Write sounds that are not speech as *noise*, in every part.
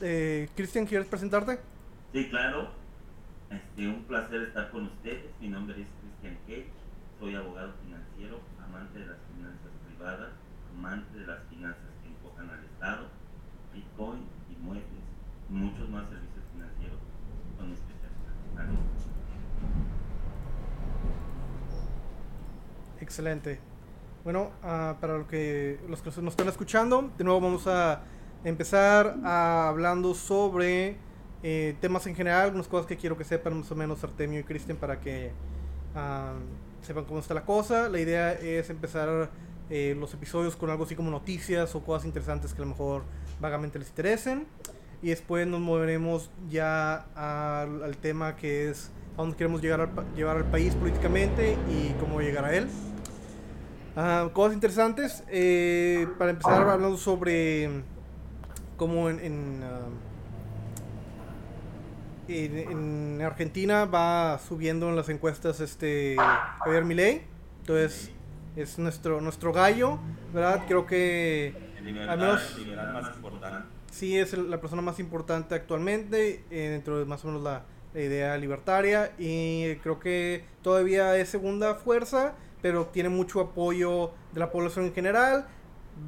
Eh, Cristian, ¿quieres presentarte? Sí, claro. Este, un placer estar con ustedes. Mi nombre es Cristian Cage. Soy abogado financiero, amante de las finanzas privadas, amante de las finanzas que enfocan al Estado, Bitcoin, y muchos más servicios financieros con especialidad. Excelente. Bueno, uh, para lo que, los que nos están escuchando, de nuevo vamos a empezar a, hablando sobre eh, temas en general, algunas cosas que quiero que sepan más o menos Artemio y Cristian para que uh, sepan cómo está la cosa. La idea es empezar eh, los episodios con algo así como noticias o cosas interesantes que a lo mejor vagamente les interesen. Y después nos moveremos ya al, al tema que es a dónde queremos llegar al, llevar al país políticamente y cómo llegar a él. Uh, cosas interesantes. Eh, para empezar hablando sobre cómo en, en, uh, en, en, Argentina va subiendo en las encuestas este Javier Milei. Entonces es nuestro nuestro gallo, ¿verdad? Creo que al menos más importante. sí es la persona más importante actualmente eh, dentro de más o menos la, la idea libertaria y creo que todavía es segunda fuerza pero tiene mucho apoyo de la población en general.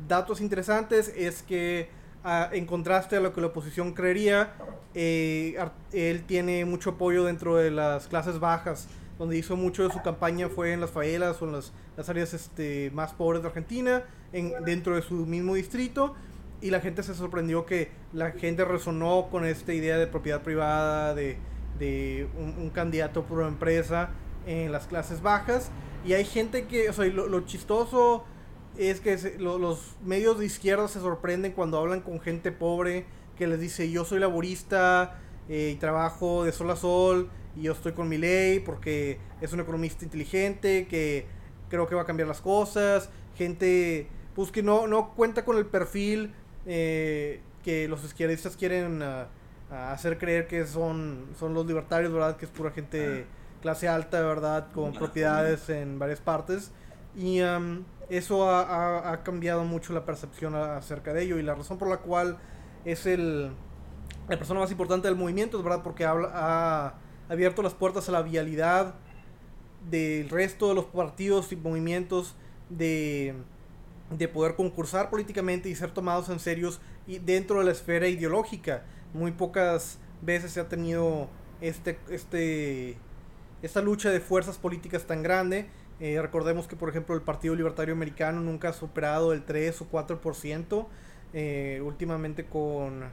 Datos interesantes es que uh, en contraste a lo que la oposición creería, eh, él tiene mucho apoyo dentro de las clases bajas, donde hizo mucho de su campaña fue en las favelas o en las, las áreas este, más pobres de Argentina, en, dentro de su mismo distrito. Y la gente se sorprendió que la gente resonó con esta idea de propiedad privada, de, de un, un candidato por empresa en las clases bajas y hay gente que, o sea, lo, lo chistoso es que se, lo, los medios de izquierda se sorprenden cuando hablan con gente pobre que les dice yo soy laborista eh, y trabajo de sol a sol y yo estoy con mi ley porque es un economista inteligente que creo que va a cambiar las cosas. Gente pues que no, no cuenta con el perfil eh, que los izquierdistas quieren uh, uh, hacer creer que son, son los libertarios, ¿verdad? Que es pura gente clase alta, ¿verdad? Con propiedades en varias partes. Y um, eso ha, ha, ha, cambiado mucho la percepción acerca de ello. Y la razón por la cual es el, la persona más importante del movimiento, es verdad, porque habla, ha abierto las puertas a la vialidad del resto de los partidos y movimientos de, de poder concursar políticamente y ser tomados en serios y dentro de la esfera ideológica. Muy pocas veces se ha tenido este, este esta lucha de fuerzas políticas tan grande. Eh, recordemos que, por ejemplo, el Partido Libertario Americano nunca ha superado el 3 o 4%. Eh, últimamente con...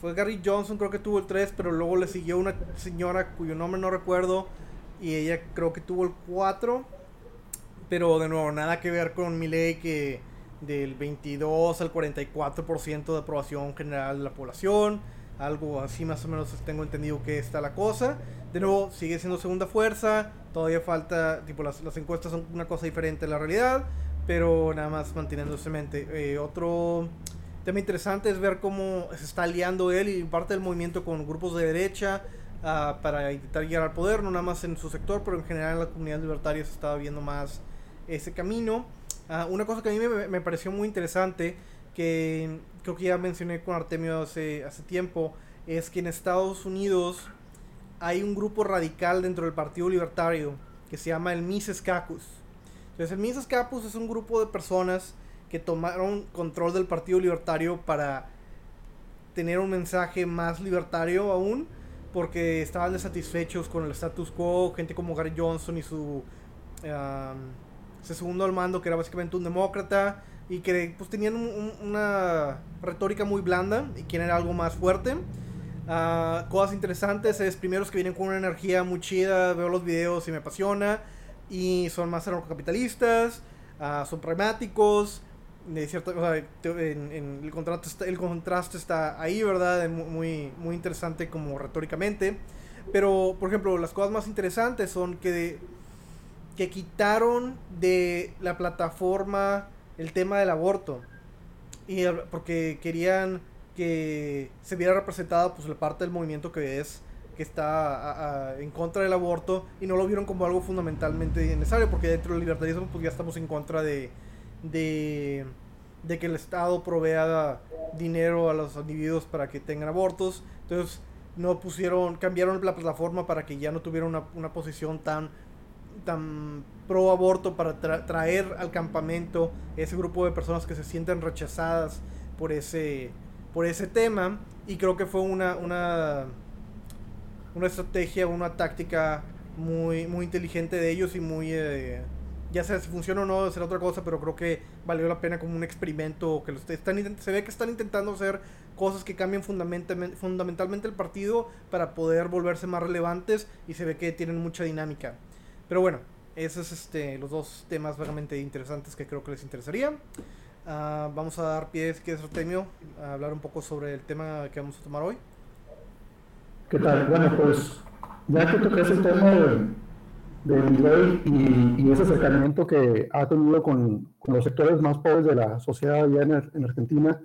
Fue Gary Johnson, creo que tuvo el 3, pero luego le siguió una señora cuyo nombre no recuerdo. Y ella creo que tuvo el 4. Pero de nuevo, nada que ver con Milley que del 22 al 44% de aprobación general de la población algo así más o menos tengo entendido que está la cosa. De nuevo, sigue siendo segunda fuerza, todavía falta, tipo las, las encuestas son una cosa diferente a la realidad, pero nada más manteniéndose en mente. Eh, otro tema interesante es ver cómo se está aliando él y parte del movimiento con grupos de derecha uh, para intentar llegar al poder, no nada más en su sector, pero en general en la comunidad libertaria se estaba viendo más ese camino. Uh, una cosa que a mí me pareció muy interesante que creo que ya mencioné con Artemio hace, hace tiempo, es que en Estados Unidos hay un grupo radical dentro del Partido Libertario que se llama el Mises Caucus. Entonces el Mises Caucus es un grupo de personas que tomaron control del Partido Libertario para tener un mensaje más libertario aún, porque estaban desatisfechos con el status quo, gente como Gary Johnson y su, um, su segundo al mando, que era básicamente un demócrata, y que pues tenían un, un, una retórica muy blanda y quieren algo más fuerte. Uh, cosas interesantes es primeros que vienen con una energía muy chida, veo los videos y me apasiona y son más capitalistas, uh, son pragmáticos, de en, el, contraste está, el contraste está ahí, ¿verdad? Muy, muy interesante como retóricamente. Pero, por ejemplo, las cosas más interesantes son que, que quitaron de la plataforma el tema del aborto. Y porque querían que se viera representada pues la parte del movimiento que es que está en contra del aborto y no lo vieron como algo fundamentalmente necesario porque dentro del libertarismo pues ya estamos en contra de de, que el Estado provea dinero a los individuos para que tengan abortos. Entonces no pusieron, cambiaron la plataforma para que ya no tuviera una, una posición tan, tan pro aborto para traer al campamento ese grupo de personas que se sienten rechazadas por ese, por ese tema. Y creo que fue una, una, una estrategia, una táctica muy, muy inteligente de ellos y muy... Eh, ya sea si funciona o no, será otra cosa, pero creo que valió la pena como un experimento. que están, Se ve que están intentando hacer cosas que cambien fundamentalmente, fundamentalmente el partido para poder volverse más relevantes y se ve que tienen mucha dinámica. Pero bueno, esos son este, los dos temas vagamente interesantes que creo que les interesaría. Ah, vamos a dar pie, que es Artemio, a hablar un poco sobre el tema que vamos a tomar hoy. ¿Qué tal? Bueno, pues ya que toques el tema de, de ley y, y, ese acercamiento que ha tenido con, con, los sectores más pobres de la sociedad allá en, en Argentina,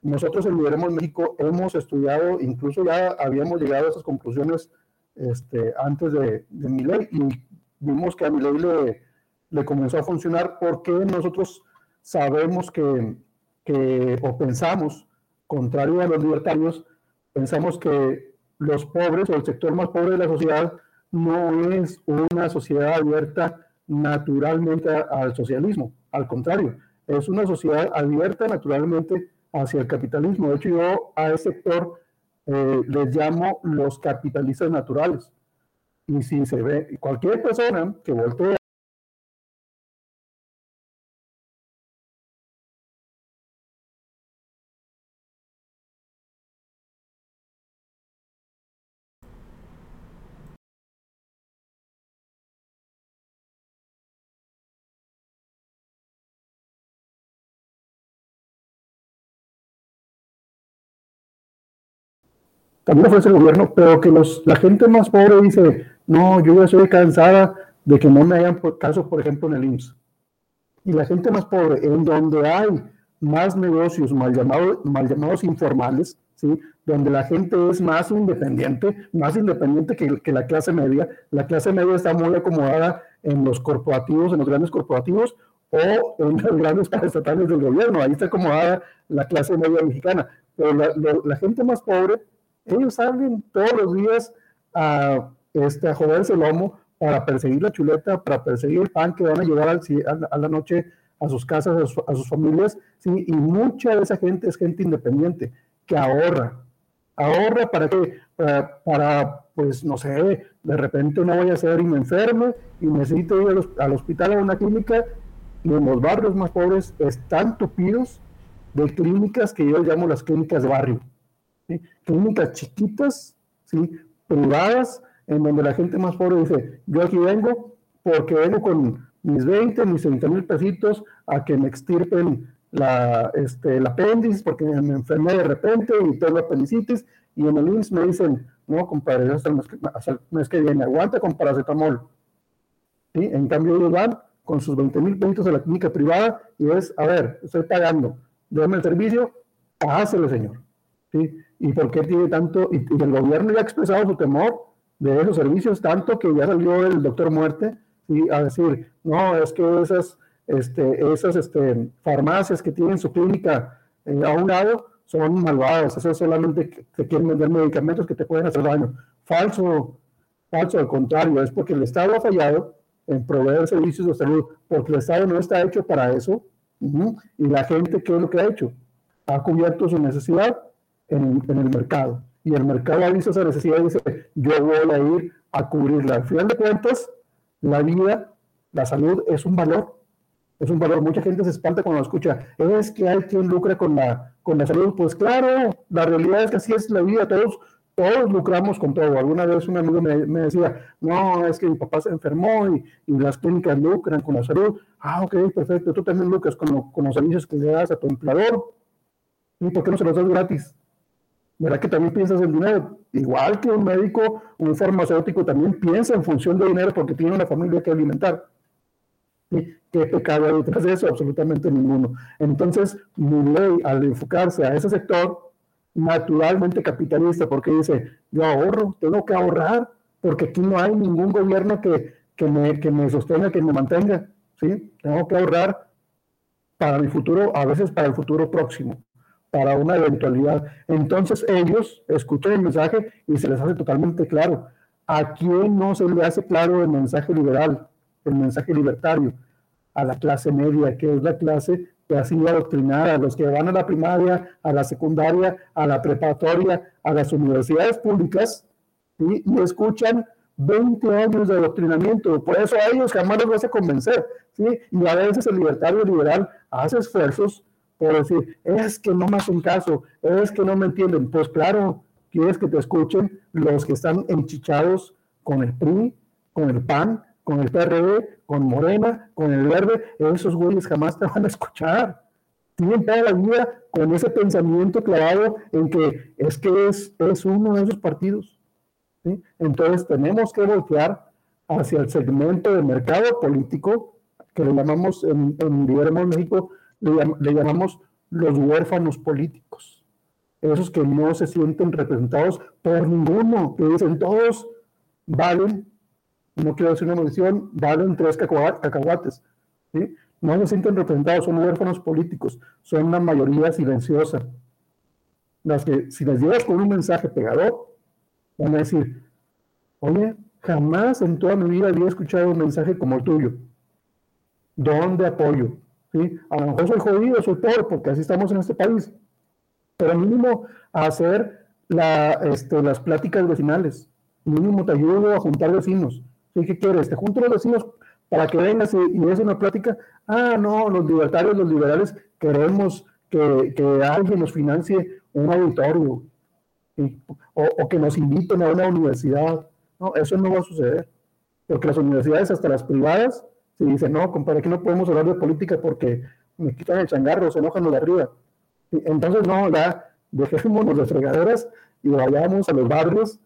nosotros en Lideremos México hemos estudiado, incluso ya habíamos llegado a esas conclusiones este, antes de, de mi ley y vimos que a mi ley le, le comenzó a funcionar porque nosotros sabemos que, que, o pensamos, contrario a los libertarios, pensamos que los pobres o el sector más pobre de la sociedad no es una sociedad abierta naturalmente al socialismo, al contrario, es una sociedad abierta naturalmente hacia el capitalismo. De hecho, yo a ese sector eh, les llamo los capitalistas naturales. Y si se ve, cualquier persona que voltee también ofrece el gobierno, pero que los, la gente más pobre dice, no, yo ya estoy cansada de que no me hagan caso, por ejemplo, en el IMSS. Y la gente más pobre, en donde hay más negocios mal llamados, mal llamados informales, ¿sí? donde la gente es más independiente, más independiente que, que la clase media, la clase media está muy acomodada en los corporativos, en los grandes corporativos, o en los grandes *laughs* estatales del gobierno, ahí está acomodada la clase media mexicana. Pero la, la gente más pobre ellos salen todos los días a, este, a joderse el lomo para perseguir la chuleta, para perseguir el pan que van a llevar al, a, la noche a sus casas, a, sus familias, ¿sí? y mucha de esa gente es gente independiente, que ahorra. Ahorra para que, para, pues, no sé, de repente no vaya a ser y me enferme y necesito ir al, al hospital o a una clínica, y en los barrios más pobres están tupidos de clínicas que yo llamo las clínicas de barrio clínicas chiquitas, privadas, en donde la gente más pobre dice, yo aquí vengo porque vengo con mis 20, mis 30 mil pesitos a que me extirpen la, este, el apéndice porque me enfermé de repente y tengo apendicitis y en el IMSS me dicen, no, compadre, hasta el mes que, hasta el mes que viene, aguanta con paracetamol. ¿Sí? En cambio ellos van con sus 20 mil pesitos a la clínica privada y es, a ver, estoy pagando, déjame el servicio, hácelo, señor. ¿Y por qué tiene tanto? Y, el gobierno ya ha expresado su temor de esos servicios, tanto que ya salió el doctor Muerte y a decir, no, es que esas, este, esas este, farmacias que tienen su clínica eh, a un lado son malvadas, eso solamente te quieren vender medicamentos que te pueden hacer daño. Falso, falso, al contrario, es porque el Estado ha fallado en proveer servicios de salud, porque el Estado no está hecho para eso, y la gente, ¿qué es lo que ha hecho? Ha cubierto su necesidad en, el mercado. Y el mercado ha visto esa necesidad y dice, yo voy a ir a cubrirla. Al final de cuentas, la vida, la salud es un valor. Es un valor. Mucha gente se espanta cuando lo escucha. Es que hay quien lucra con la, con la salud. Pues claro, la realidad es que así es la vida. Todos, todos lucramos con todo. Alguna vez un amigo me, me decía, no, es que mi papá se enfermó y, y, las clínicas lucran con la salud. Ah, ok, perfecto. Tú también lucras con, con los servicios que le das a tu empleador. ¿Y por qué no se los das gratis? ¿Verdad que también piensas en dinero? Igual que un médico, un farmacéutico también piensa en función de dinero porque tiene una familia que alimentar. ¿Y ¿Qué pecado hay detrás de eso? Absolutamente ninguno. Entonces, mi ley, al enfocarse a ese sector, naturalmente capitalista, porque dice, yo ahorro, tengo que ahorrar, porque aquí no hay ningún gobierno que, que, me, que me sostenga, que me mantenga. ¿sí? Tengo que ahorrar para mi futuro, a veces para el futuro próximo, para una eventualidad. Entonces ellos escuchan el mensaje y se les hace totalmente claro. ¿A quién no se le hace claro el mensaje liberal, el mensaje libertario? A la clase media, que es la clase que ha sido adoctrinada, a los que van a la primaria, a la secundaria, a la preparatoria, a las universidades públicas, y escuchan 20 años de adoctrinamiento. Por eso a ellos jamás los vas a convencer. ¿sí? Y a veces el libertario liberal hace esfuerzos por decir, es que no me hacen caso, es que no me entienden. Pues claro, quieres que te escuchen los que están enchichados con el PRI, con el PAN, con el PRD, con Morena, con el Verde. Esos güeyes jamás te van a escuchar. Tienen toda la vida con ese pensamiento clavado en que es que es, es uno de esos partidos. Entonces tenemos que voltear hacia el segmento de mercado político que le llamamos en, en México, le, llamamos los huérfanos políticos. Esos que no se sienten representados por ninguno, que dicen todos valen, no quiero decir una medición, valen tres cacahuates. No se sienten representados, son huérfanos políticos, son una mayoría silenciosa. Las que si les llevas con un mensaje pegador, van a decir, oye, jamás en toda mi vida había escuchado un mensaje como el tuyo. ¿Dónde apoyo? ¿Sí? A lo mejor soy jodido, soy pobre, porque así estamos en este país. Pero mínimo a hacer la, este, las pláticas vecinales. Mínimo te ayudo a juntar vecinos. ¿Sí? ¿Qué quieres? Te junto los vecinos para que vengas y, y des una plática. Ah, no, los libertarios, los liberales, queremos que, alguien nos financie un auditorio o, que nos inviten a una universidad. No, eso no va a suceder. Porque las universidades, hasta las privadas, si dicen, no, compadre, aquí no podemos hablar de política porque me quitan el changarro, se enojan de arriba. Entonces, no, ya dejémonos de fregaderas y vayamos a los barrios,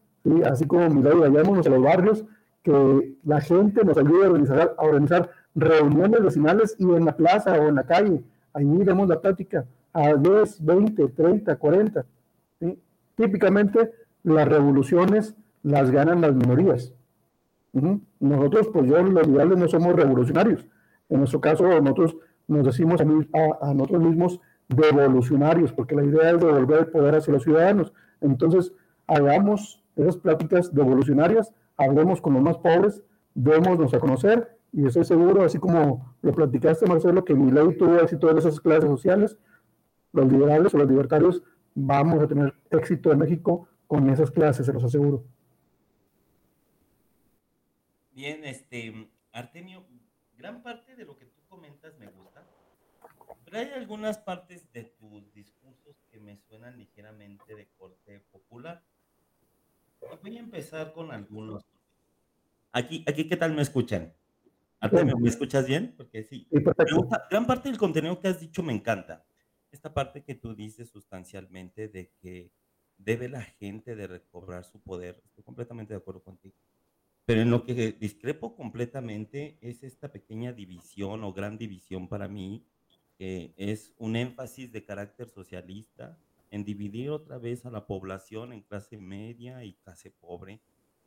así como mi ley, vayámonos a los barrios, que la gente nos ayude a organizar, a organizar reuniones vecinales y en la plaza o en la calle. Ahí demos la plática a 10, 20, 30, 40. ¿sí? típicamente las revoluciones las ganan las minorías. Nosotros, pues yo, los liberales no somos revolucionarios. En nuestro caso, nosotros nos decimos a, nosotros mismos devolucionarios, porque la idea es devolver el poder hacia los ciudadanos. Entonces, hagamos esas pláticas devolucionarias, hablemos con los más pobres, démonos a conocer, y estoy seguro, así como lo platicaste, Marcelo, que mi ley tuvo éxito en esas clases sociales, los liberales o los libertarios vamos a tener éxito en México con esas clases, se los aseguro. Bien, este, Artemio, gran parte de lo que tú comentas me gusta, pero hay algunas partes de tus discursos que me suenan ligeramente de corte popular. voy a empezar con algunos. Aquí, aquí ¿qué tal me escuchan? Artemio, ¿me escuchas bien? Porque sí. gran parte del contenido que has dicho me encanta esta parte que tú dices sustancialmente de que debe la gente de recobrar su poder, estoy completamente de acuerdo contigo. Pero en lo que discrepo completamente es esta pequeña división o gran división para mí, que es un énfasis de carácter socialista en dividir otra vez a la población en clase media y clase pobre,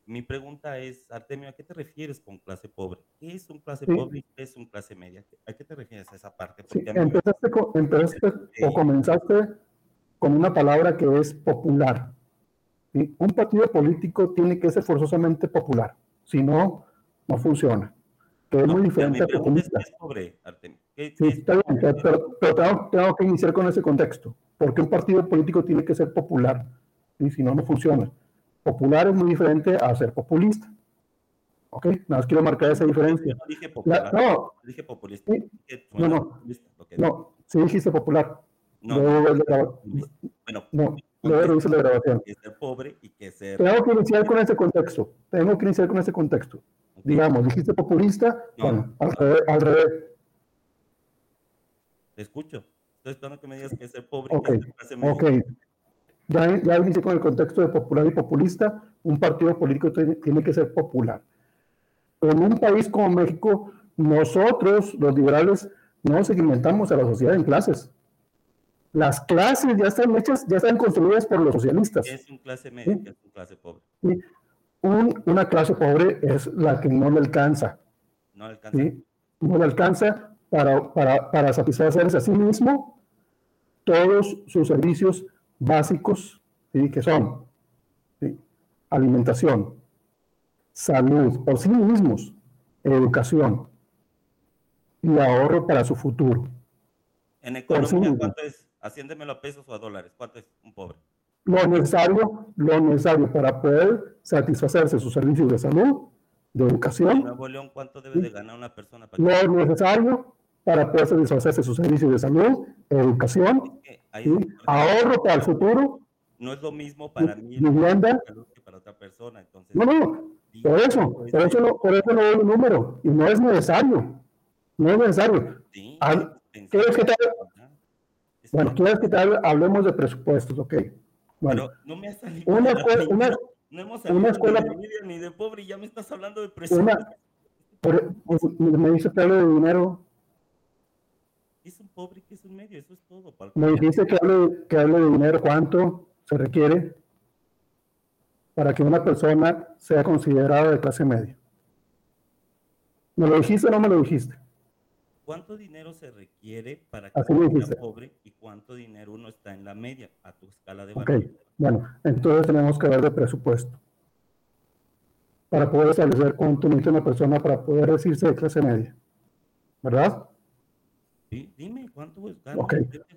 mi pregunta es, Artemio, ¿a qué te refieres con clase pobre? ¿Qué es un clase pobre y qué es un clase media? ¿A qué te refieres a esa parte? empezaste, o comenzaste con una palabra que es popular. Un partido político tiene que ser forzosamente popular, si no, no funciona. Que es muy diferente a sí, está bien, pero, tengo, tengo, que iniciar con ese contexto. Porque un partido político tiene que ser popular, y si no, no funciona. Popular es muy diferente a ser populista. ¿Ok? Nada más quiero marcar esa diferencia. No dije popular. no. Dije populista. no, no. No, sí dijiste popular. No. Luego, bueno, no. Luego dice la grabación. Que pobre y que. Tengo que iniciar con ese contexto. Tengo que iniciar con ese contexto. Digamos, dijiste populista. bueno, al, revés, al revés. Te escucho. Estoy esperando que me digas que es ser pobre okay. y que ser Ok. Ya, ya inicié con el contexto de popular y populista, un partido político tiene que ser popular. En un país como México, nosotros, los liberales, no segmentamos a la sociedad en clases. Las clases ya están hechas, ya están construidas por los socialistas. Es un clase media, es una clase pobre. una clase pobre es la que no le alcanza. No le alcanza. No le alcanza para, para, para satisfacerse a sí mismo todos sus servicios básicos, que son alimentación, salud, por sí mismos, educación y ahorro para su futuro. En economía, ¿cuánto es? Haciéndemelo a pesos o a dólares, ¿cuánto es un pobre? Lo necesario, lo necesario para poder satisfacerse sus servicios de salud, de educación. En Nuevo León, ¿cuánto debe de ganar una persona? Para lo necesario para poder satisfacerse sus servicios de salud, educación, ahorro para el futuro. No es lo mismo para mí vivienda que para otra persona. Entonces, no, no, por eso, por eso, no, por eso no doy el número. Y no es necesario. No es necesario. ¿Quieres que te bueno, quieres que te hablemos de presupuestos, ok. Bueno, no me ha salido una, escuela, una, no hemos una escuela, de medio ni de pobre y ya me estás hablando de presupuestos. Pues, me dice que hable de dinero. Es un pobre que es un medio, eso es todo. me dijiste que hable, que hable de dinero, ¿cuánto se requiere para que una persona sea considerada de clase media? ¿Me lo dijiste o no me lo dijiste? ¿Cuánto dinero se requiere para que uno sea pobre y cuánto dinero uno está en la media a tu escala de valor? Ok, bueno, entonces tenemos que ver de presupuesto para poder establecer cuánto necesita una persona para poder decirse de clase media. ¿Verdad? Sí, dime, ¿cuánto? Ok,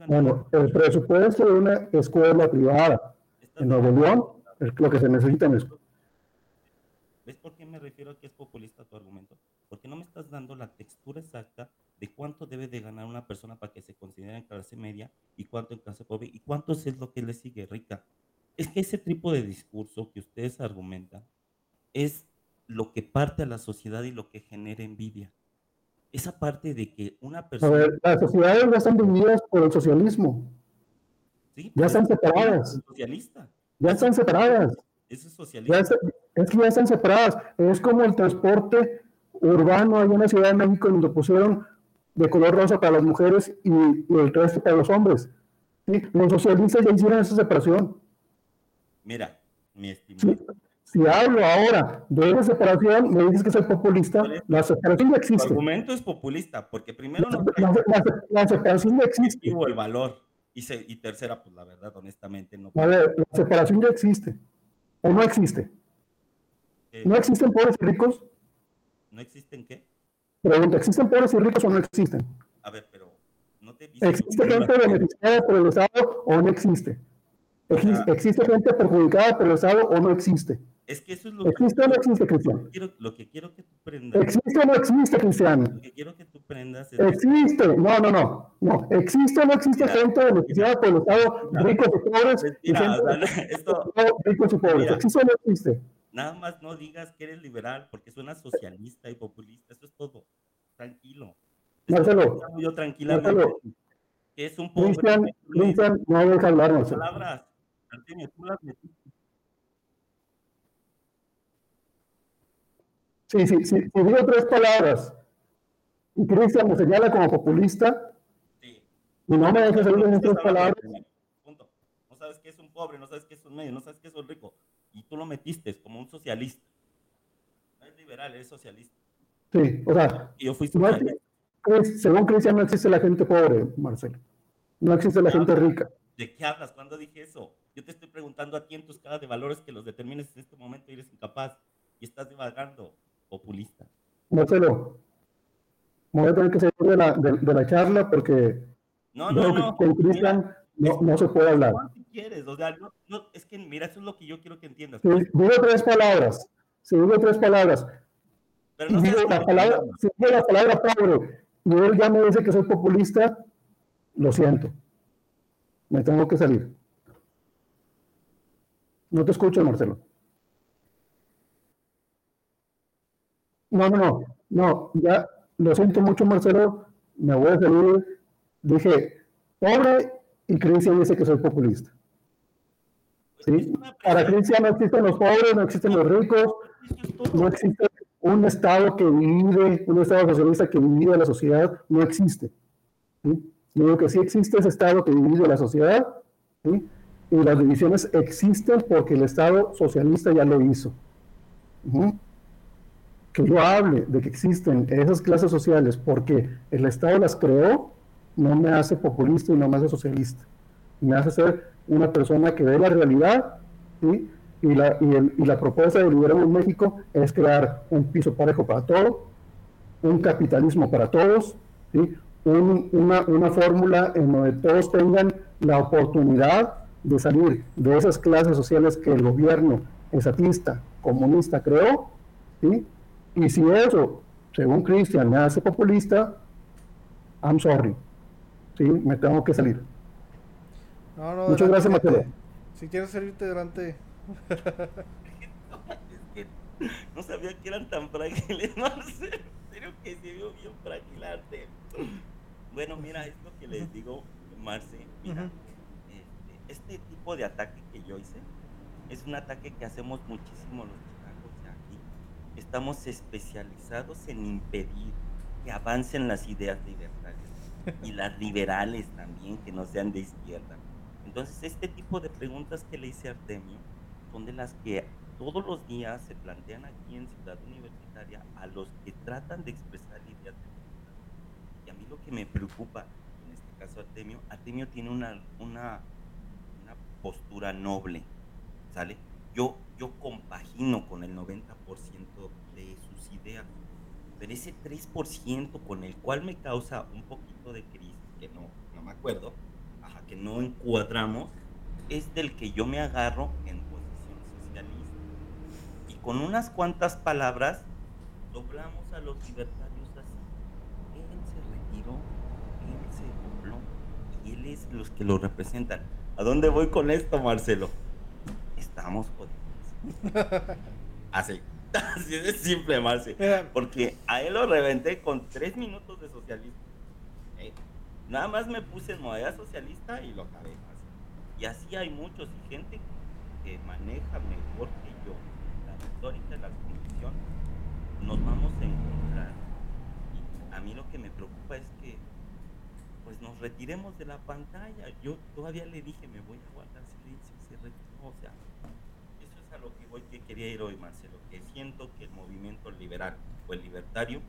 bueno, el presupuesto de una escuela privada en Nuevo León es lo que se necesita en eso. ¿Ves por qué me refiero a que es populista tu argumento? Porque no me estás dando la textura exacta de cuánto debe de ganar una persona para que se considere en clase media y cuánto en clase pobre y cuánto es lo que le sigue rica. Es que ese tipo de discurso que ustedes argumentan es lo que parte a la sociedad y lo que genera envidia. Esa parte de que una persona... A ver, las sociedades ya están divididas por el socialismo. Sí, ya están separadas. Socialista. Ya están separadas. Eso es socialista. es que ya están separadas. Es como el transporte urbano en la Ciudad de México donde pusieron de color rosa para las mujeres y, el resto para los hombres. Los socialistas ya hicieron esa separación. Mira, mi estimado. Si, hablo ahora de esa separación, me dices que soy populista. La separación ya existe. El argumento es populista, porque primero no. La, separación ya existe. el valor. Y, y, tercera, pues la verdad, honestamente, no. A ver, la separación ya existe. ¿O no existe? Eh, ¿No existen pobres y ricos? ¿No existen qué? Pregunta, ¿existen pobres y ricos o no existen? A ver, pero no te ¿Existe gente beneficiada por el Estado o no existe? ¿Existe gente perjudicada por el Estado o no existe? Es que eso es lo ¿Existe que, o no existe, Cristian? Lo que quiero que tú prendas. ¿Existe o no existe, Cristian? Lo que quiero que tú prendas es Existe. No, no, no. No. ¿Existe o no existe gente beneficiada por el Estado, *laughs* ricos y pobres? Mira, esto, ricos y pobres. ¿Existe o no existe? Nada más no digas que eres liberal porque suena socialista y populista. Eso es todo. Tranquilo. Marcelo. Yo tranquilamente. Marcelo. Que es un pobre. Cristian, Cristian, no deja hablar, Marcelo. Palabras. Artemio, tú las metiste. Sí, sí, sí. Si digo tres palabras y Cristian me señala como populista, sí. y no me deja salir en tres palabras. Punto. No sabes qué es un pobre, no sabes qué es un medio, no sabes qué es un rico y tú lo metiste como un socialista. No es liberal, es socialista. Sí, o sea, y yo fui según Cristian no existe la gente pobre, Marcelo. No existe la gente rica. ¿De qué hablas? ¿Cuándo dije eso? Yo te estoy preguntando a ti en tus escala de valores que los determines en este momento y eres incapaz y estás divagando, populista. Marcelo, me voy a tener que salir de la, de, la charla porque no, no, no, con Cristian no, no se puede hablar quieres? O sea, no, es que mira, eso es lo que yo quiero que entiendas. Si digo tres palabras, si digo tres palabras, pero no digo la palabra, si digo la palabra pobre y él ya me dice que soy populista, lo siento. Me tengo que salir. No te escucho, Marcelo. No, no, no, no, ya lo siento mucho, Marcelo. Me voy a salir. Dije, pobre y Cristian dice que soy populista. ¿Sí? Para Cristian no existen los pobres, no existen los ricos, no existe un Estado que divide, un Estado socialista que divide la sociedad, no existe. ¿sí? Que sí existe ese Estado que divide la sociedad, y las divisiones existen porque el Estado socialista ya lo hizo. que yo hable de que existen esas clases sociales porque el Estado las creó, no me hace populista y no me hace socialista. Me hace ser una persona que ve la realidad y, la, y, la propuesta de Liberemos México es crear un piso parejo para todos, un capitalismo para todos, una, una fórmula en donde todos tengan la oportunidad de salir de esas clases sociales que el gobierno estatista, comunista creó, ¿sí? y si eso, según Cristian, me hace populista, I'm sorry, ¿sí? me tengo que salir. Muchas gracias, Mateo. Si quieres salirte delante. *laughs* no sabía que eran tan frágiles, *laughs* Marcelo. En serio que se vio bien fragilarte. Bueno, mira, es lo que les digo, Marce. Mira, este, este, tipo de ataque que yo hice es un ataque que hacemos muchísimo los chicos de aquí. Estamos especializados en impedir que avancen las ideas libertarias y las liberales también, que no sean de izquierda. Entonces, este tipo de preguntas que le hice a Artemio son de las que todos los días se plantean aquí en Ciudad Universitaria a los que tratan de expresar ideas de Y a mí lo que me preocupa, en este caso Artemio, Artemio tiene una, una, una postura noble, ¿sale? Yo, yo compagino con el 90% de sus ideas, pero ese 3% con el cual me causa un poquito de crisis, que no, no me acuerdo, que no encuadramos, es del que yo me agarro en posición socialista. Y con unas cuantas palabras doblamos a los libertarios así. Él se retiró, él se dobló, y él es los que lo representan. ¿A dónde voy con esto, Marcelo? estamos jodidos. Así. Así de simple, Marce. Porque a él lo reventé con tres minutos de socialismo. ¿eh? Nada más me puse en modalidad socialista y lo acabé. Y así hay muchos y gente que maneja mejor que yo la retórica y la condición. Nos vamos a encontrar. Y a mí lo que me preocupa es que pues nos retiremos de la pantalla. Yo todavía le dije, me voy a guardar silencio, se retiró, o sea, lo que voy que quería ir hoy, Marcelo, que siento que el movimiento liberal o el libertario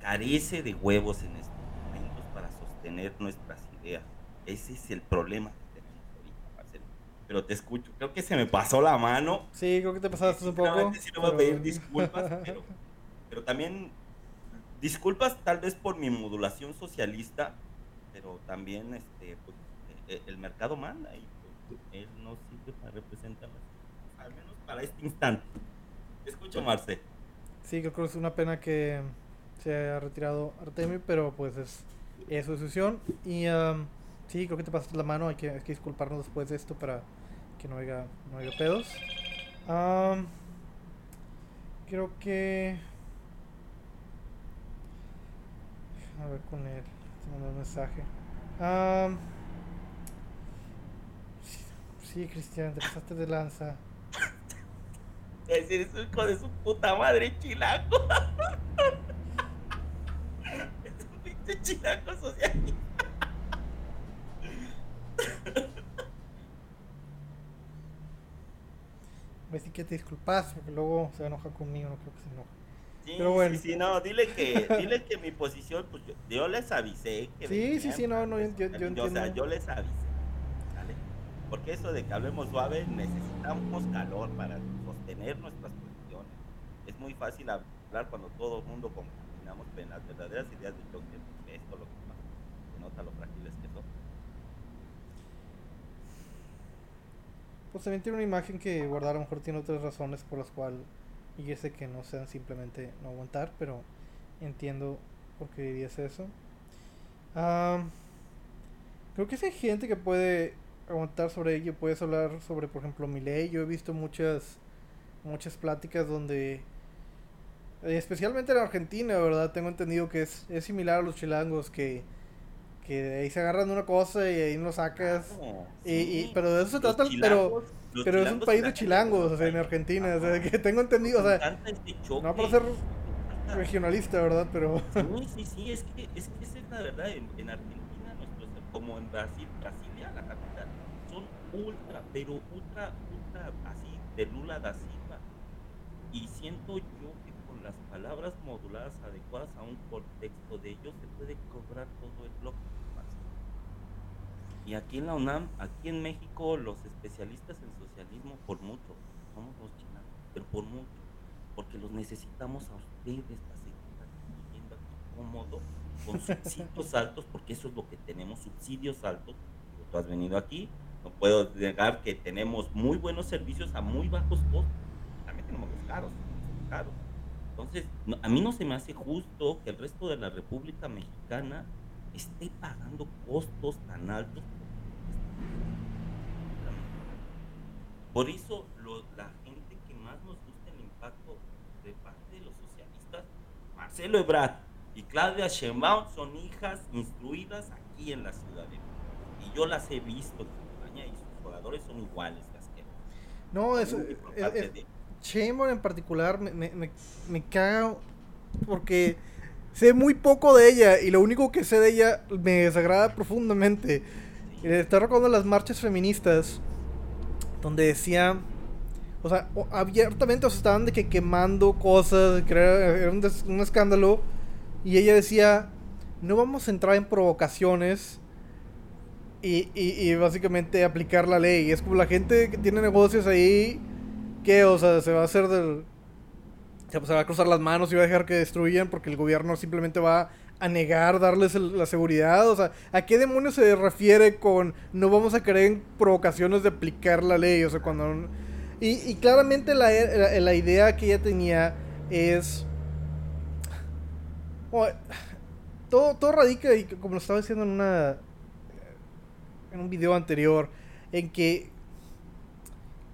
carece de huevos en estos momentos para sostener nuestras ideas. Ese es el problema que tenemos ahorita, Marcelo. Pero te escucho, creo que se me pasó la mano. Sí, creo que te pasaste un poco. Sí, no voy a pedir disculpas, *laughs* pero, pero también disculpas tal vez por mi modulación socialista, pero también este, pues, e, e, el mercado manda y pues, él no sirve para representar al menos para este instante. escucho, Marce. Sí, creo que es una pena que se haya retirado Artemio, pero pues es, es su decisión. Y um, sí, creo que te pasaste la mano, hay que, hay que disculparnos después de esto para que no haya, no haya pedos. Um, creo que... A ver con él, te mandó un mensaje. Um, sí, Cristian, te pasaste de lanza. *laughs* Es decir, es hijo de su puta madre chilango. *laughs* chilango socialista. Me decir que te disculpas porque luego se enoja conmigo, no creo que se enoje. Sí, Pero bueno. sí, sí, no, dile que, dile que mi posición, pues yo, les avisé que Sí, sí, sí, no, no, yo, yo, entiendo. O sea, yo les avisé. Porque eso de que hablemos suave, necesitamos calor para tener nuestras posiciones. Es muy fácil hablar cuando todo el mundo compaginamos en las verdaderas ideas de choque. Esto lo que pasa. Se nota lo frágiles que son. Pues también tiene una imagen que guardar, a lo mejor tiene otras razones por las cuales y sé que no sean simplemente no aguantar, pero entiendo por qué dirías eso. creo que si hay gente que puede aguantar sobre ello. Puedes hablar sobre, por ejemplo, mi ley. Yo he visto muchas muchas pláticas donde, especialmente en Argentina, ¿verdad? Tengo entendido que es, es similar a los chilangos, que, que ahí se agarran una cosa y ahí lo sacas. y, pero de eso se trata, pero, pero es un país de chilangos, o sea, en Argentina, o sea, que tengo entendido, o sea, no para ser regionalista, ¿verdad? Pero... Sí, sí, sí, es que, es que esa es la verdad, en, en Argentina, nuestros, como en Brasil, Brasilia, la capital, son ultra, pero ultra, ultra, así, de Lula da Silva y siento yo las palabras moduladas adecuadas a un contexto de ellos se puede cobrar todo el bloque. Y aquí en la UNAM, aquí en México, los especialistas en socialismo, por mucho, somos los chinos, pero por mucho, porque los necesitamos a ustedes para seguir viviendo aquí cómodo, con *laughs* subsidios altos, porque eso es lo que tenemos, subsidios altos. Tú has venido aquí, no puedo negar que tenemos muy buenos servicios a muy bajos costos, también tenemos los caros, caros. Entonces, a mí no se me hace justo que el resto de la República Mexicana esté pagando costos tan altos. Por eso la gente que más nos gusta el impacto de parte de los socialistas, Marcelo Ebrard y Claudia Sheinbaum son hijas instruidas aquí en la Ciudad de México. Y yo las he visto en España y sus jugadores son iguales las que... No, eso... Sheinbaum en particular me, me, me caga porque sé muy poco de ella y lo único que sé de ella me desagrada profundamente. Está recordando las marchas feministas donde decía, o sea, abiertamente o estaban de que quemando cosas, era, un, escándalo y ella decía, no vamos a entrar en provocaciones y, y, básicamente aplicar la ley. Es como la gente que tiene negocios ahí, que, o sea, se va a hacer del se va a cruzar las manos y va a dejar que destruyan porque el gobierno simplemente va a negar darles la seguridad. O sea, ¿a qué demonios se refiere con no vamos a creer en provocaciones de aplicar la ley? O sea, cuando... Y, claramente la, la, idea que ella tenía es... todo, todo radica, y como lo estaba diciendo en una... En un video anterior, en que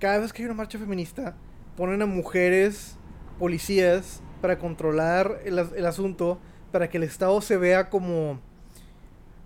cada vez que hay una marcha feminista, ponen a mujeres policías para controlar el, asunto, para que el Estado se vea como,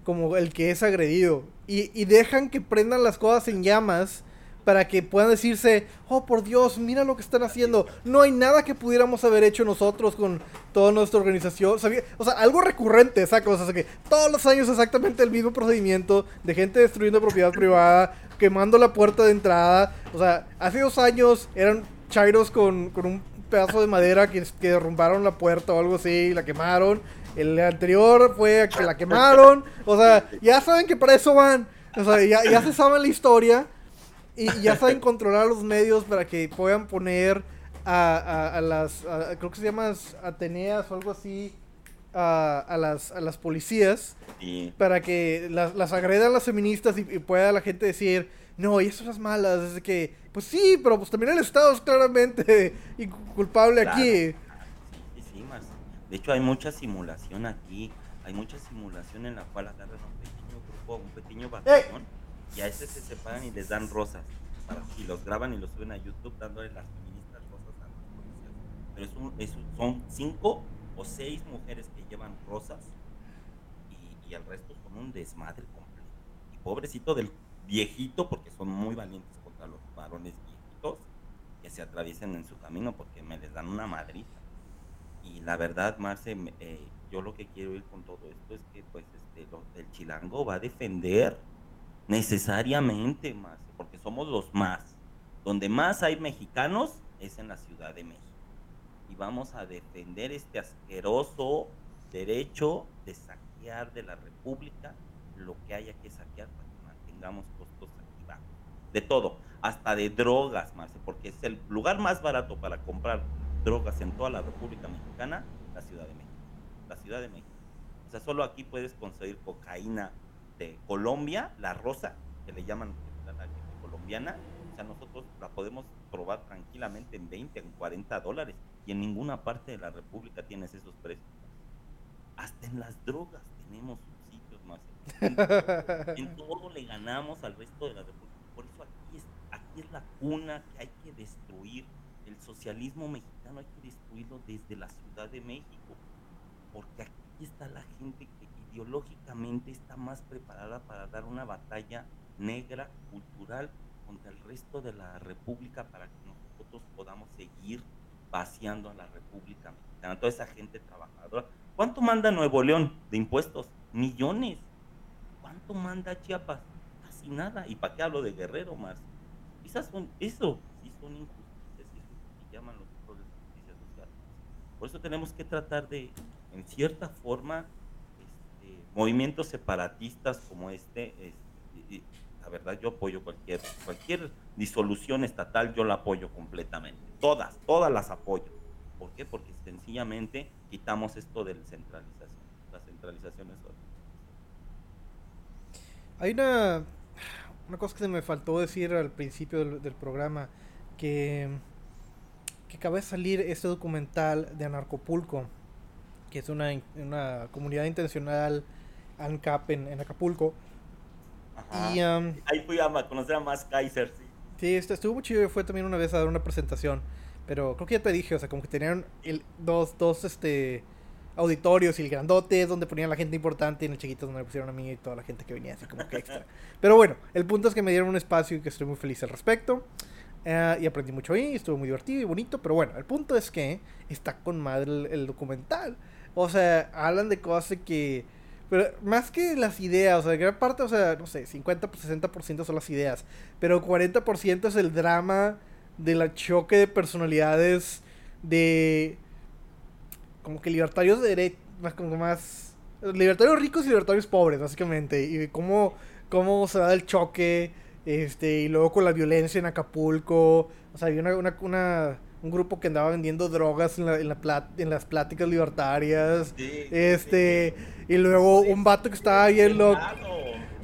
como el que es agredido. Y, y, dejan que prendan las cosas en llamas para que puedan decirse, oh por Dios, mira lo que están haciendo. No hay nada que pudiéramos haber hecho nosotros con toda nuestra organización. O sea, algo recurrente, esa cosa. O sea, que todos los años exactamente el mismo procedimiento de gente destruyendo propiedad *laughs* privada, quemando la puerta de entrada. O sea, hace dos años eran chairos con, con un pedazo de madera que, que derrumbaron la puerta o algo así, la quemaron. El anterior fue que la quemaron. O sea, ya saben que para eso van. O sea, ya, ya se sabe la historia. Y ya saben controlar los medios para que puedan poner a, a, las. creo que se llaman Ateneas o algo así. A, a, las, a las policías. Para que las, las agredan las feministas y, y pueda la gente decir no, y eso es malas, es que, pues sí, pero pues también el Estado es claramente *laughs* culpable aquí. Sí, sí, más. De hecho, hay mucha simulación aquí, hay mucha simulación en la cual agarran un pequeño grupo, un pequeño batallón, y a ese se separan y les dan rosas, y los graban y los suben a YouTube dándole las feministas rosas a los policías. Pero es son cinco o seis mujeres que llevan rosas, y, y el resto son un desmadre completo. Y pobrecito del viejito, porque son muy valientes contra los varones viejitos que se atraviesen en su camino porque me les dan una madriza. Y la verdad, Marce, eh, yo lo que quiero ir con todo esto es que pues este, el chilango va a defender necesariamente, Marce, porque somos los más. Donde más hay mexicanos es en la Ciudad de México. Y vamos a defender este asqueroso derecho de saquear de la República lo que haya que saquear tengamos costos aquí. De todo, hasta de drogas, más porque es el lugar más barato para comprar drogas en toda la República Mexicana, la Ciudad de México. La Ciudad de México. O sea, solo aquí puedes conseguir cocaína de Colombia, la rosa, que le llaman la, colombiana. O sea, nosotros la podemos probar tranquilamente en 20, en 40 dólares. Y en ninguna parte de la República tienes esos precios. Hasta en las drogas tenemos en *laughs* todo le ganamos al resto de la República. Por eso aquí es, aquí es la cuna que hay que destruir. El socialismo mexicano hay que destruirlo desde la Ciudad de México. Porque aquí está la gente que ideológicamente está más preparada para dar una batalla negra, cultural, contra el resto de la República para que nosotros podamos seguir vaciando a la República Mexicana, toda esa gente trabajadora. ¿Cuánto manda Nuevo León de impuestos? Millones. ¿Cuánto manda Chiapas? Casi nada. ¿Y para qué hablo de Guerrero más? Quizás son, eso sí son injusticias y llaman los de justicia social. Por eso tenemos que tratar de, en cierta forma, movimientos separatistas como este, este la verdad yo apoyo cualquier, cualquier disolución estatal, yo la apoyo completamente. Todas, todas las apoyo. ¿Por qué? Porque sencillamente quitamos esto de la centralización. La centralización es Hay una, una cosa que se me faltó decir al principio del, programa, que, que acaba de salir este documental de Anarcopulco, que es una, una comunidad intencional ANCAP en, en Acapulco, y, um, Ahí fui a conocer a más Kaiser, sí. Sí, estuvo muy chido. Fue también una vez a dar una presentación. Pero creo que ya te dije, o sea, como que tenían el, dos, dos este, auditorios y el grandote donde ponían la gente importante y en el chiquito donde me pusieron a mí y toda la gente que venía así como que extra. *laughs* Pero bueno, el punto es que me dieron un espacio y que estoy muy feliz al respecto. Eh, y aprendí mucho ahí, estuvo muy divertido y bonito. Pero bueno, el punto es que está con madre el, el documental. O sea, hablan de cosas que pero más que las ideas, o sea, gran parte, o sea, no sé, 50, 60% son las ideas. Pero 40% es el drama de la choque de personalidades de. Como que libertarios de derecha. Más como más. Libertarios ricos y libertarios pobres, básicamente. Y cómo, cómo se da el choque. Este, y luego con la violencia en Acapulco. O sea, había una, una, una un grupo que andaba vendiendo drogas en, la, en, la en las pláticas libertarias. este, y luego un vato que estaba bien loco.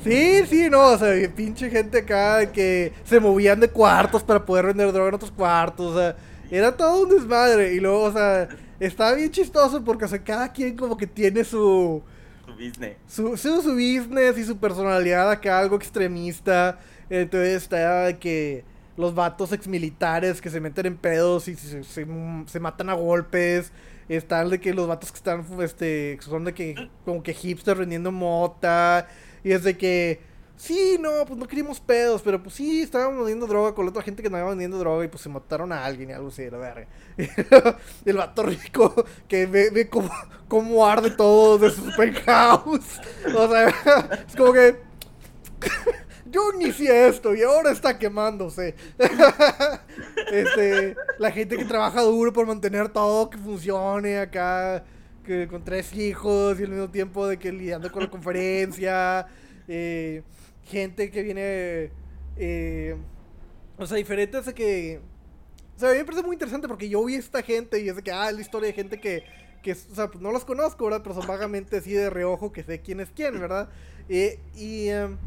Sí, sí, no, o sea, pinche gente acá que se movían de cuartos para poder vender droga en otros cuartos, o sea, era todo un desmadre. Y luego, o sea, estaba bien chistoso porque, o sea, cada quien como que tiene su. Su business. Su, su, su business y su personalidad acá, algo extremista. Entonces, está que los vatos exmilitares que se meten en pedos y se, se, matan a golpes. Están de que los vatos que están, este, son de que, como que hipster vendiendo mota. Y es de que, sí, no, pues no queríamos pedos, pero pues sí, estábamos vendiendo droga con la otra gente que andaba vendiendo droga y pues se mataron a alguien y algo así, la verga. *laughs* el vato rico que ve, ve cómo, cómo arde todo de su *laughs* penthouse. O sea, *laughs* es como que yo inicié esto y ahora está quemándose. *laughs* este, la gente que trabaja duro por mantener todo que funcione acá, que con tres hijos y al mismo tiempo de que lidiando con la conferencia, eh, gente que viene, eh, o sea, diferentes de que, o sea, a mí me parece muy interesante porque yo vi esta gente y es de que, ah, la historia de gente que, que o sea, pues no los conozco, ¿verdad? Pero son vagamente así de reojo que sé quién es quién, ¿verdad? Eh, y... Em,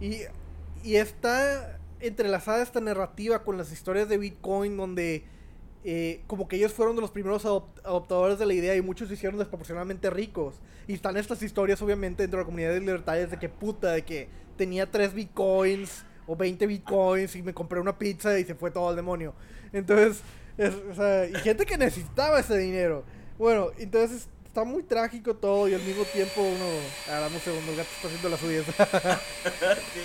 y, y está entrelazada esta narrativa con las historias de Bitcoin donde eh, como que ellos fueron de los primeros adoptadores de la idea y muchos se hicieron desproporcionadamente ricos. Y están estas historias obviamente dentro de la comunidad de libertarios de que puta, de que tenía 3 bitcoins o 20 bitcoins y me compré una pizza y se fue todo al demonio. Entonces, o sea, y gente que necesitaba ese dinero. Bueno, entonces está muy trágico todo y al mismo tiempo uno. Ah, dame un segundo, el gato está haciendo la suya. *laughs* sí,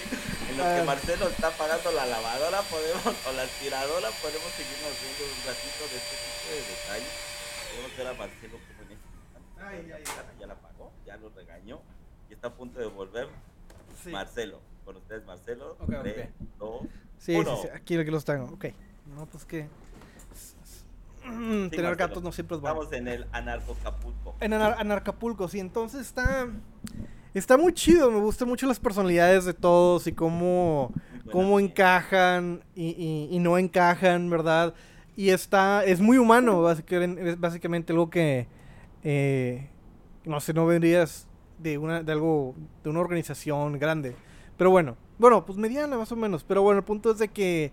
en lo que ah. Marcelo está pagando la lavadora podemos, o la aspiradora, podemos seguirnos viendo un ratito de este tipo de detalles. Podemos ver a Marcelo como en este Ay, ay, ay. Ya la pagó, ya lo regañó y está a punto de volver. Sí. Marcelo, con ustedes, Marcelo. Okay, 3, okay. 2, sí, Sí, sí, aquí lo que los tengo. Ok. No, pues que. Tener gatos no siempre es bueno. Estamos en el Anarcapulco. En Anarcapulco, sí. Entonces está. Está muy chido. Me gustan mucho las personalidades de todos y cómo, cómo encajan y, y, no encajan, ¿verdad? Y está. Es muy humano, básicamente, es básicamente algo que. Eh, no sé, no vendrías de, una, de algo. de una organización grande. Pero bueno. Bueno, pues mediana más o menos. Pero bueno, el punto es de que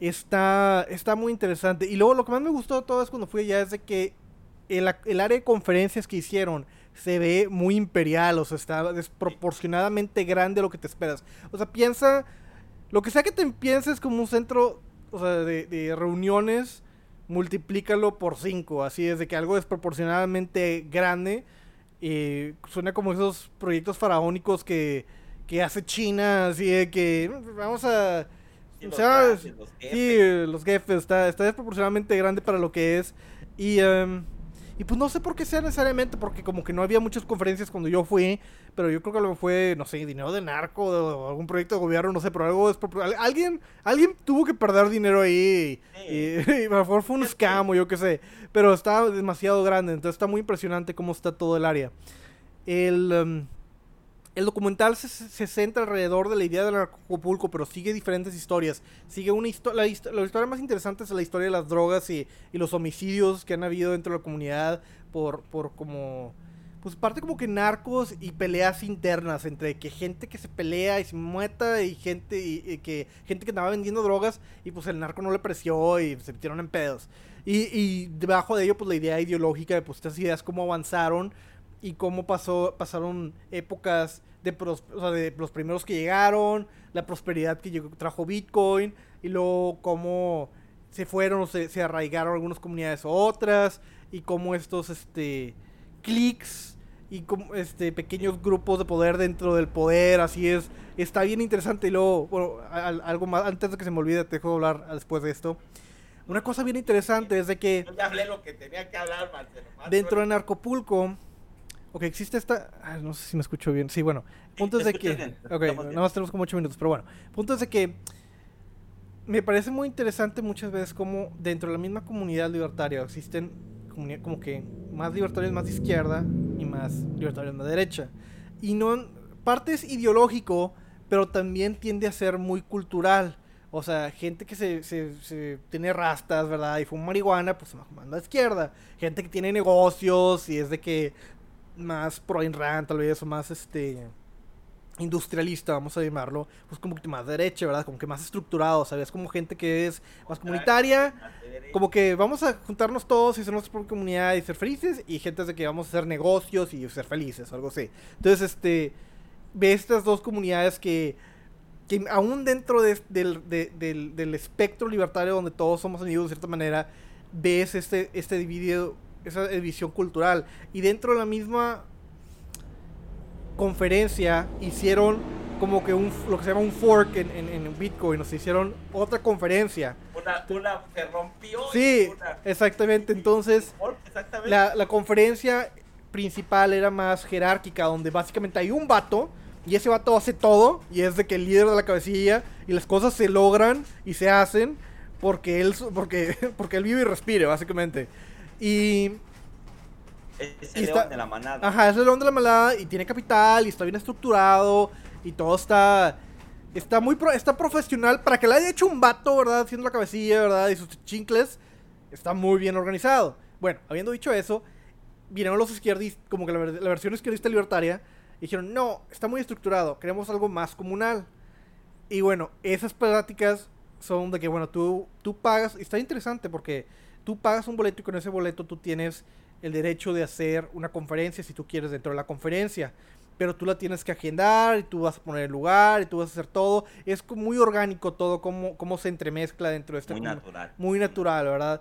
Está, está muy interesante. Y luego lo que más me gustó de todo es cuando fui allá es de que el, área de conferencias que hicieron se ve muy imperial, o sea, está desproporcionadamente grande lo que te esperas. O sea, piensa, lo que sea que te pienses como un centro, o sea, de, reuniones, multiplícalo por cinco, así es de que algo desproporcionadamente grande. y suena como esos proyectos faraónicos que, que hace China, así de que vamos a o sea, sí, los jefes, está, está desproporcionadamente grande para lo que es. Y, em, Y pues no sé por qué sea necesariamente, porque como que no había muchas conferencias cuando yo fui, pero yo creo que lo fue, no sé, dinero de narco o algún proyecto de gobierno, no sé, pero algo es alguien alguien tuvo que perder dinero ahí y, *laughs* a lo mejor fue un scam o yo qué sé, pero está demasiado grande, entonces está muy impresionante cómo está todo el área. El em, el documental se, centra alrededor de la idea del Acapulco, pero sigue diferentes historias. Sigue una historia. La, historia más interesante es la historia de las drogas y, los homicidios que han habido dentro de la comunidad por, por como. Pues parte como que narcos y peleas internas entre que gente que se pelea y se mueta y gente y, que gente que andaba vendiendo drogas y pues el narco no le preció y se metieron en pedos. Y, y debajo de ello pues la idea ideológica de pues estas ideas cómo avanzaron y cómo pasó, pasaron épocas de, de los primeros que llegaron, la prosperidad que trajo Bitcoin, y luego cómo se fueron, se, se arraigaron algunas comunidades a otras, y cómo estos este, clics y como este pequeños grupos de poder dentro del poder, así es, está bien interesante. Y luego, bueno, algo más, antes de que se me olvide, te dejo hablar después de esto. Una cosa bien interesante es de que. ya hablé lo que tenía que hablar, Marcelo. Dentro de Narcopulco Ok, existe esta. no sé si me escucho bien. Sí, bueno. Punto es de que. ok, nada más tenemos como 8 minutos, pero bueno. Punto es de que. Me parece muy interesante muchas veces cómo dentro de la misma comunidad libertaria existen como que más libertarios más de izquierda y más libertarios más de derecha. Y no. Parte es ideológico, pero también tiende a ser muy cultural. O sea, gente que se, se, tiene rastas, ¿verdad? Y fuma marihuana, pues manda a izquierda. Gente que tiene negocios y es de que más pro Rand, tal vez, o más este industrialista, vamos a llamarlo, pues como que más derecha, ¿verdad? Como que más estructurado, ¿sabes? Como gente que es más comunitaria, como que vamos a juntarnos todos y ser nuestra propia comunidad y ser felices, y gente de que vamos a hacer negocios y ser felices, algo así. Entonces, este, ve estas dos comunidades que, que aún dentro del, del, del, espectro libertario donde todos somos amigos de cierta manera, ves este, este dividido esa visión cultural. Y dentro de la misma conferencia hicieron como que un, lo que se llama un fork en, en, Bitcoin, nos hicieron otra conferencia. Una, una se rompió. Sí, exactamente. Entonces, La, la conferencia principal era más jerárquica, donde básicamente hay un vato y ese vato hace todo y es de que el líder de la cabecilla y las cosas se logran y se hacen porque él porque *laughs* porque él vive y respire básicamente y. Es el león de la manada. Ajá, es el león de la manada y tiene capital y está bien estructurado y todo está. Está muy está profesional. Para que le haya hecho un vato, ¿verdad? Haciendo la cabecilla, ¿verdad? Y sus chincles. Está muy bien organizado. Bueno, habiendo dicho eso, vinieron los izquierdistas, como que la, la versión izquierdista libertaria, y dijeron, no, está muy estructurado, queremos algo más comunal. Y bueno, esas pláticas son de que, bueno, tú, tú pagas, y está interesante porque tú pagas un boleto y con ese boleto tú tienes el derecho de hacer una conferencia si tú quieres dentro de la conferencia. Pero tú la tienes que agendar y tú vas a poner el lugar y tú vas a hacer todo. Es muy orgánico todo, cómo, cómo se entremezcla dentro de este... Muy natural. Muy natural, ¿verdad?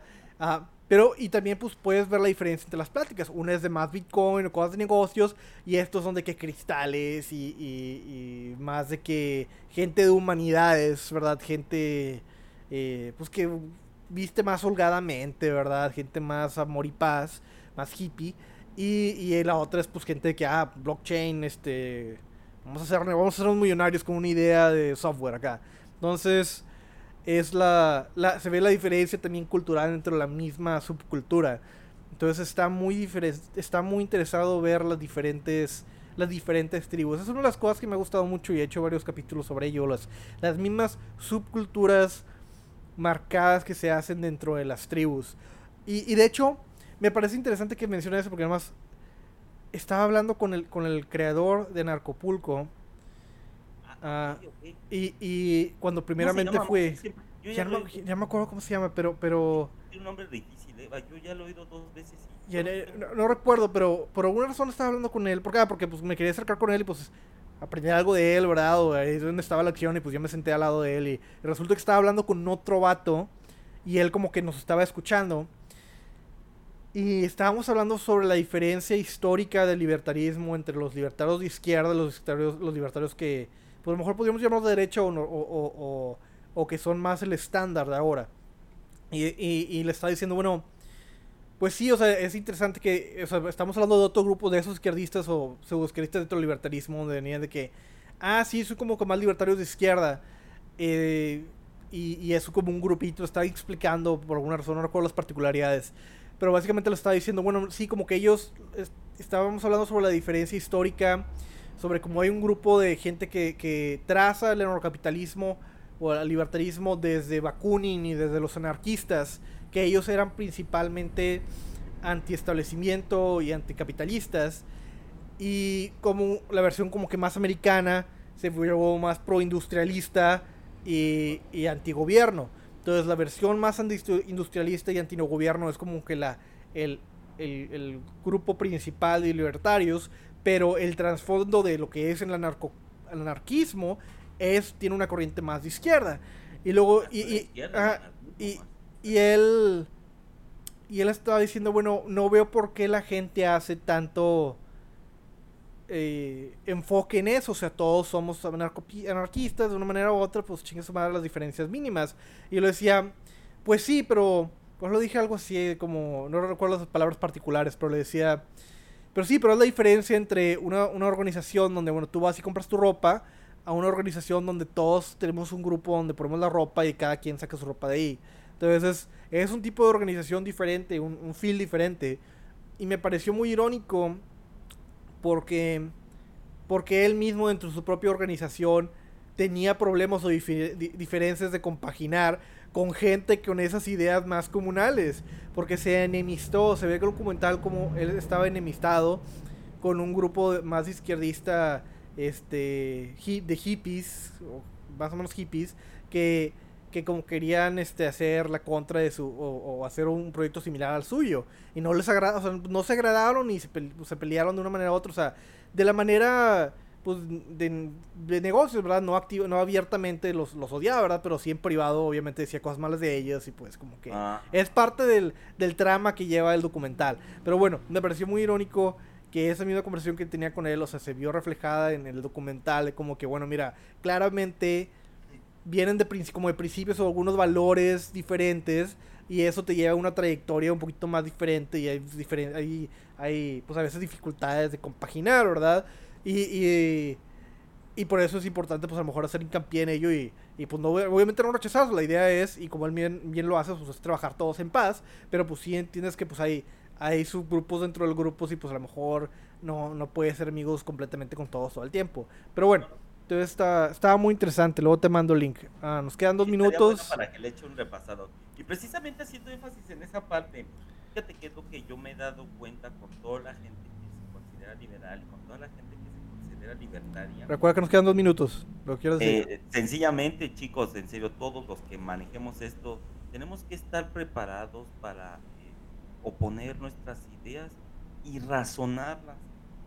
Pero, y también pues puedes ver la diferencia entre las pláticas. Una es de más Bitcoin o cosas de negocios y estos son de que cristales y, y, más de que gente de humanidades, ¿verdad? Gente, eh, pues que viste más holgadamente, ¿verdad? Gente más amor y paz, más hippie. Y, y la otra es pues gente que, ah, blockchain, este... Vamos a, hacer, vamos a ser unos millonarios con una idea de software acá. Entonces, es la, la, se ve la diferencia también cultural dentro de la misma subcultura. Entonces está muy está muy interesado ver las diferentes las diferentes tribus. Es una de las cosas que me ha gustado mucho y he hecho varios capítulos sobre ello, las, las mismas subculturas marcadas que se hacen dentro de las tribus. Y, de hecho, me parece interesante que mencione eso porque además estaba hablando con el, con el creador de Narcopulco. Ah, y, y, cuando primeramente fue... Ya, no, me acuerdo cómo se llama, pero... pero Tiene un nombre difícil, ¿eh? yo ya lo he oído dos veces. no, recuerdo, pero por alguna razón estaba hablando con él. Porque, ah, porque pues, me quería acercar con él y pues aprender algo de él, ¿verdad? O ahí es donde estaba la acción y pues yo me senté al lado de él y resulta que estaba hablando con otro vato y él como que nos estaba escuchando. Y estábamos hablando sobre la diferencia histórica del libertarismo entre los libertarios de izquierda los libertarios, los libertarios que, pues a lo mejor podríamos llamarlos de derecha o, o, o, que son más el estándar de ahora. Y, y, y le estaba diciendo, bueno, pues sí, o sea, es interesante que o sea, estamos hablando de otro grupo de esos izquierdistas o pseudo-izquierdistas dentro del libertarismo, donde venían de que, ah, sí, soy como más libertarios de izquierda. Eh, y, y, eso como un grupito está explicando por alguna razón, no recuerdo las particularidades. Pero básicamente lo estaba diciendo, bueno, sí, como que ellos estábamos hablando sobre la diferencia histórica, sobre cómo hay un grupo de gente que, que traza el neocapitalismo o el libertarismo desde Bakunin y desde los anarquistas, que ellos eran principalmente antiestablecimiento y anticapitalistas, y como la versión como que más americana se volvió más proindustrialista y, y antigobierno. Entonces la versión más industrialista y antigobierno es como que la, el, el, el grupo principal de libertarios, pero el trasfondo de lo que es el, anarco, el anarquismo es, tiene una corriente más de izquierda. Y luego, y, y, y, y, él, y él estaba diciendo, bueno, no veo por qué la gente hace tanto eh, enfoque en eso, o sea, todos somos anarquistas de una manera u otra, pues chingue su madre las diferencias mínimas. Y yo le decía, pues sí, pero, pues lo dije algo así, como, no recuerdo las palabras particulares, pero le decía, pero sí, pero es la diferencia entre una, una organización donde, bueno, tú vas y compras tu ropa, a una organización donde todos tenemos un grupo donde ponemos la ropa y cada quien saca su ropa de ahí. Entonces es, un tipo de organización diferente, un, feel diferente. Y me pareció muy irónico porque, porque él mismo dentro de su propia organización tenía problemas o diferencias de compaginar con gente con esas ideas más comunales. Porque se enemistó, se ve que el documental como él estaba enemistado con un grupo más izquierdista este, de hippies, o más o menos hippies, que, que como querían este, hacer la contra de su, o, hacer un proyecto similar al suyo. Y no les agrada, o sea, no se agradaron y se, se, pelearon de una manera u otra, o sea, de la manera pues de, de negocios, ¿verdad? No activo, no abiertamente los, los odiaba, ¿verdad? Pero sí en privado obviamente decía cosas malas de ellos y pues como que ah. es parte del, del trama que lleva el documental. Pero bueno, me pareció muy irónico que esa misma conversación que tenía con él, o sea, se vio reflejada en el documental, como que, bueno, mira, claramente vienen de como de principios o algunos valores diferentes y eso te lleva a una trayectoria un poquito más diferente y hay, diferente, hay, hay pues a veces dificultades de compaginar, ¿verdad? Y, y, y, por eso es importante pues a lo mejor hacer hincapié en ello y, y pues no, obviamente no rechazarlo, la idea es, y como él bien, bien lo hace, pues es trabajar todos en paz, pero pues sí entiendes que pues hay hay subgrupos dentro del grupo y pues a lo mejor no, no puedes ser amigos completamente con todos todo el tiempo. Pero bueno, entonces está, estaba muy interesante. Luego te mando el link. Ah, nos quedan dos minutos. para que le eche un repasado. Y precisamente haciendo énfasis en esa parte, fíjate que es lo que yo me he dado cuenta con toda la gente que se considera liberal y con toda la gente que se considera libertaria. Recuerda que nos quedan dos minutos. ¿Lo quiero decir? Eh, sencillamente, chicos, en serio, todos los que manejemos esto, tenemos que estar preparados para oponer nuestras ideas y razonarlas.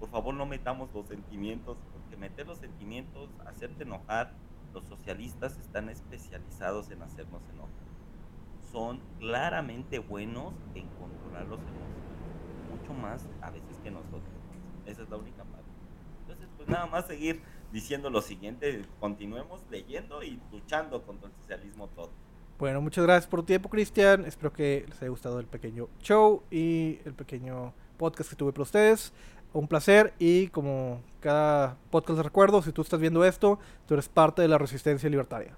Por favor, no metamos los sentimientos, porque meter los sentimientos, hacerte enojar, los socialistas están especializados en hacernos enojar. Son claramente buenos en controlar los emociones, mucho más a veces que nosotros. Esa es la única parte. Entonces, pues nada más seguir diciendo lo siguiente, continuemos leyendo y luchando contra el socialismo todo. Bueno, muchas gracias por tu tiempo, Cristian. Espero que les haya gustado el pequeño show y el pequeño podcast que tuve para ustedes. Un placer y como cada podcast recuerdo, si tú estás viendo esto, tú eres parte de la resistencia libertaria.